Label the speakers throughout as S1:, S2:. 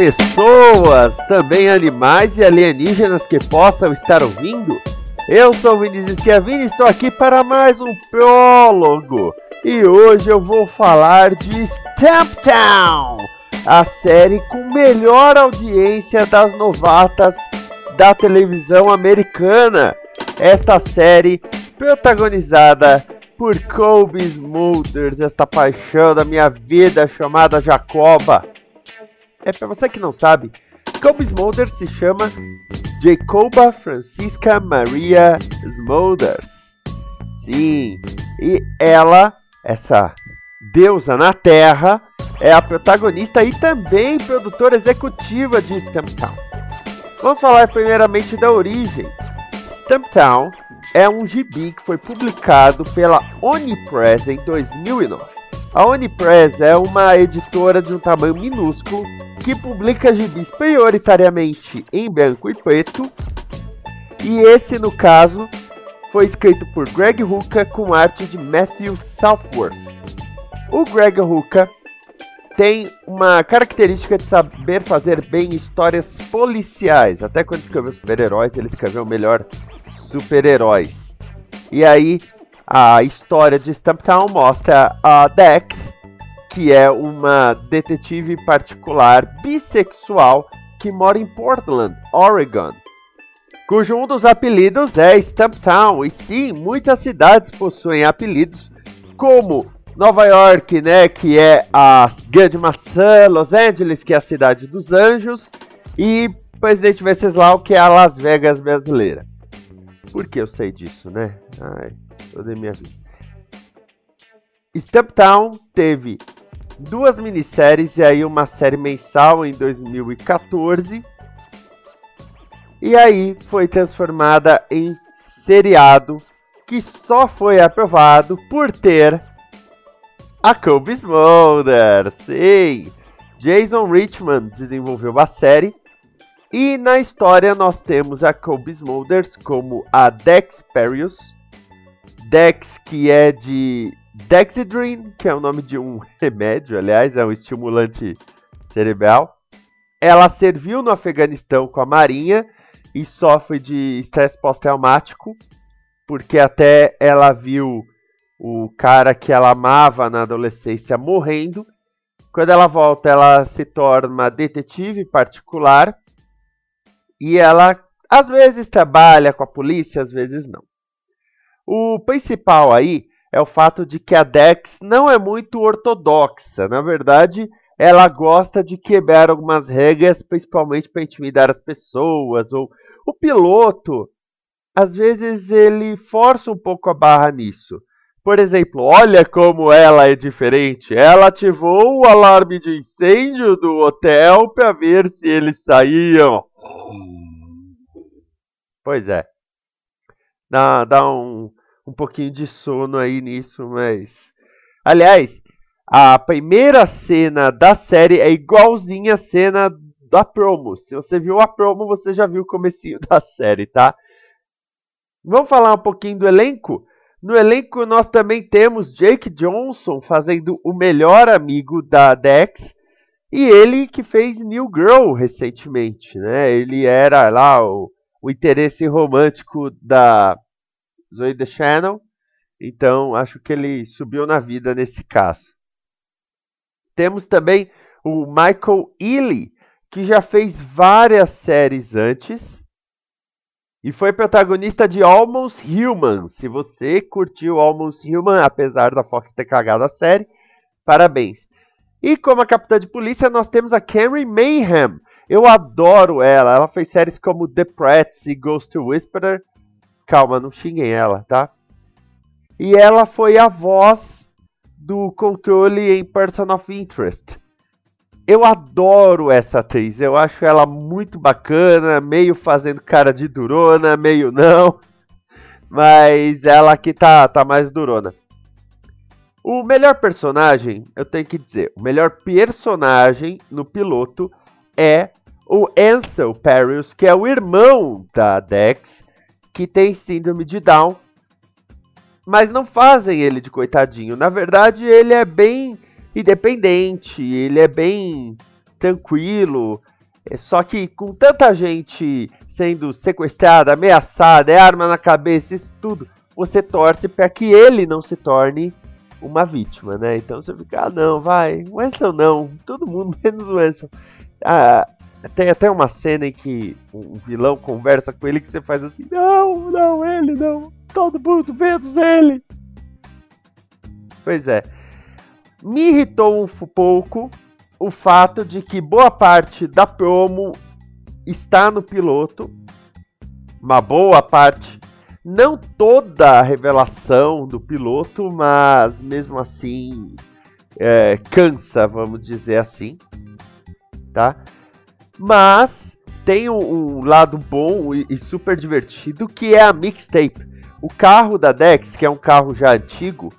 S1: Pessoas, também animais e alienígenas que possam estar ouvindo. Eu sou Vinícius Schiavini e estou aqui para mais um prólogo. E hoje eu vou falar de Stamptown, a série com melhor audiência das novatas da televisão americana. Esta série protagonizada por Colby Smulders, esta paixão da minha vida chamada Jacoba. É para você que não sabe, Colby Smulders se chama Jacoba Francisca Maria Smulders. Sim, e ela, essa deusa na Terra, é a protagonista e também produtora executiva de Stamptown. Vamos falar primeiramente da origem. Stamptown é um gibi que foi publicado pela Onipress em 2009. A Onipress é uma editora de um tamanho minúsculo que publica gibis prioritariamente em branco e preto. E esse, no caso, foi escrito por Greg Hooker com arte de Matthew Southworth. O Greg Hooker tem uma característica de saber fazer bem histórias policiais. Até quando escreveu super-heróis, ele escreveu melhor super-heróis. E aí, a história de Stumptown mostra a Dex, que é uma detetive particular bissexual que mora em Portland, Oregon, cujo um dos apelidos é Stumptown. E sim, muitas cidades possuem apelidos como Nova York, né, que é a grande maçã, Los Angeles, que é a cidade dos anjos, e Presidente Venceslau, que é a Las Vegas brasileira. Por que eu sei disso, né? Ai toda minha vida. Stumptown teve duas minisséries e aí uma série mensal em 2014. E aí foi transformada em seriado que só foi aprovado por ter a Kobe Smolder. Sim, Jason Richman desenvolveu a série e na história nós temos a Kobe Smulders como a Dex Perius, Dex, que é de Dexedrine, que é o nome de um remédio, aliás, é um estimulante cerebral. Ela serviu no Afeganistão com a Marinha e sofre de estresse pós-traumático, porque até ela viu o cara que ela amava na adolescência morrendo. Quando ela volta, ela se torna detetive particular e ela às vezes trabalha com a polícia, às vezes não. O principal aí é o fato de que a Dex não é muito ortodoxa. Na verdade, ela gosta de quebrar algumas regras, principalmente para intimidar as pessoas. Ou o piloto, às vezes ele força um pouco a barra nisso. Por exemplo, olha como ela é diferente. Ela ativou o alarme de incêndio do hotel para ver se eles saíam. Pois é. Dá, dá um, um pouquinho de sono aí nisso, mas. Aliás, a primeira cena da série é igualzinha a cena da promo. Se você viu a promo, você já viu o comecinho da série, tá? Vamos falar um pouquinho do elenco? No elenco nós também temos Jake Johnson fazendo o melhor amigo da Dex. E ele que fez New Girl recentemente, né? Ele era lá o o interesse romântico da Zoe Deschanel. Então, acho que ele subiu na vida nesse caso. Temos também o Michael Ealy, que já fez várias séries antes e foi protagonista de Almost Human. Se você curtiu Almost Human, apesar da Fox ter cagado a série, parabéns. E como a capitã de polícia, nós temos a Carrie Mayhem. Eu adoro ela. Ela fez séries como The Prats e Ghost Whisperer. Calma, não xinguem ela, tá? E ela foi a voz do controle em Person of Interest. Eu adoro essa atriz, eu acho ela muito bacana, meio fazendo cara de durona, meio não. Mas ela aqui tá, tá mais durona. O melhor personagem, eu tenho que dizer, o melhor personagem no piloto é o Ansel Paris, que é o irmão da Dex, que tem síndrome de Down mas não fazem ele de coitadinho. Na verdade, ele é bem independente, ele é bem tranquilo. É só que com tanta gente sendo sequestrada, ameaçada, é arma na cabeça, isso tudo, você torce para que ele não se torne uma vítima, né? Então você fica, ah, não, vai, o Ansel não, todo mundo menos o Ansel. Ah, tem até uma cena em que um vilão conversa com ele que você faz assim, não, não, ele não. Todo mundo menos ele. Pois é. Me irritou um pouco o fato de que boa parte da promo está no piloto. Uma boa parte. Não toda a revelação do piloto, mas mesmo assim é, cansa, vamos dizer assim. Tá? Mas tem um, um lado bom e, e super divertido que é a mixtape. O carro da Dex, que é um carro já antigo,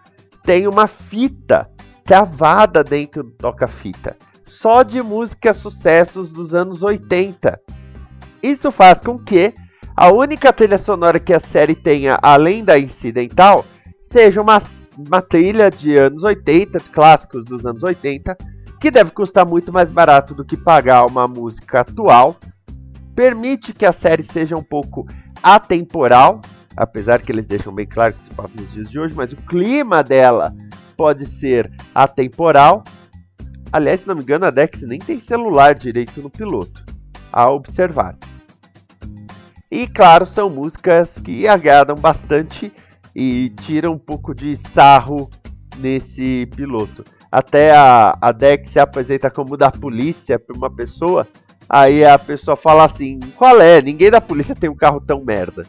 S1: tem uma fita travada dentro do toca-fita, só de músicas sucessos dos anos 80. Isso faz com que a única trilha sonora que a série tenha, além da incidental, seja uma, uma trilha de anos 80, clássicos dos anos 80, que deve custar muito mais barato do que pagar uma música atual. Permite que a série seja um pouco atemporal, apesar que eles deixam bem claro que se passa nos dias de hoje, mas o clima dela pode ser atemporal. Aliás, se não me engano, a Dex nem tem celular direito no piloto, a observar. E claro, são músicas que agradam bastante e tiram um pouco de sarro nesse piloto. Até a, a se apresenta como da polícia para uma pessoa, aí a pessoa fala assim: qual é? Ninguém da polícia tem um carro tão merda.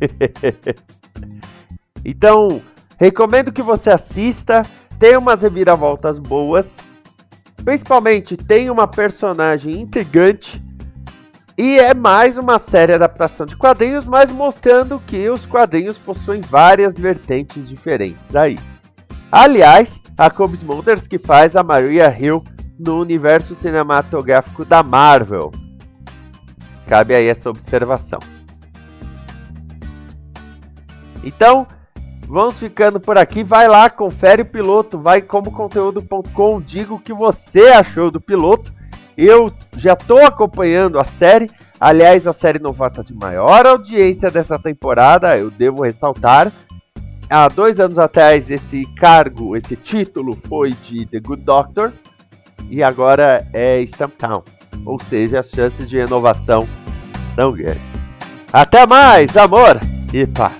S1: então, recomendo que você assista. Tem umas reviravoltas boas. Principalmente tem uma personagem intrigante. E é mais uma série adaptação de quadrinhos, mas mostrando que os quadrinhos possuem várias vertentes diferentes aí. Aliás, a Kobe Smulders que faz a Maria Hill no universo cinematográfico da Marvel. Cabe aí essa observação. Então, vamos ficando por aqui. Vai lá, confere o piloto, vai como conteúdo.com, diga o que você achou do piloto. Eu já estou acompanhando a série. Aliás, a série novata de maior audiência dessa temporada, eu devo ressaltar. Há dois anos atrás, esse cargo, esse título foi de The Good Doctor e agora é Stumptown. Ou seja, as chances de renovação são grandes. Até mais, amor e paz.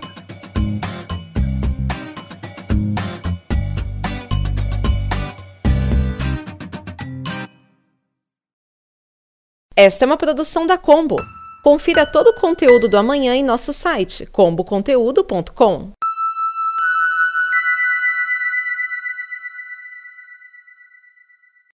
S2: Esta é uma produção da Combo. Confira todo o conteúdo do amanhã em nosso site comboconteúdo.com.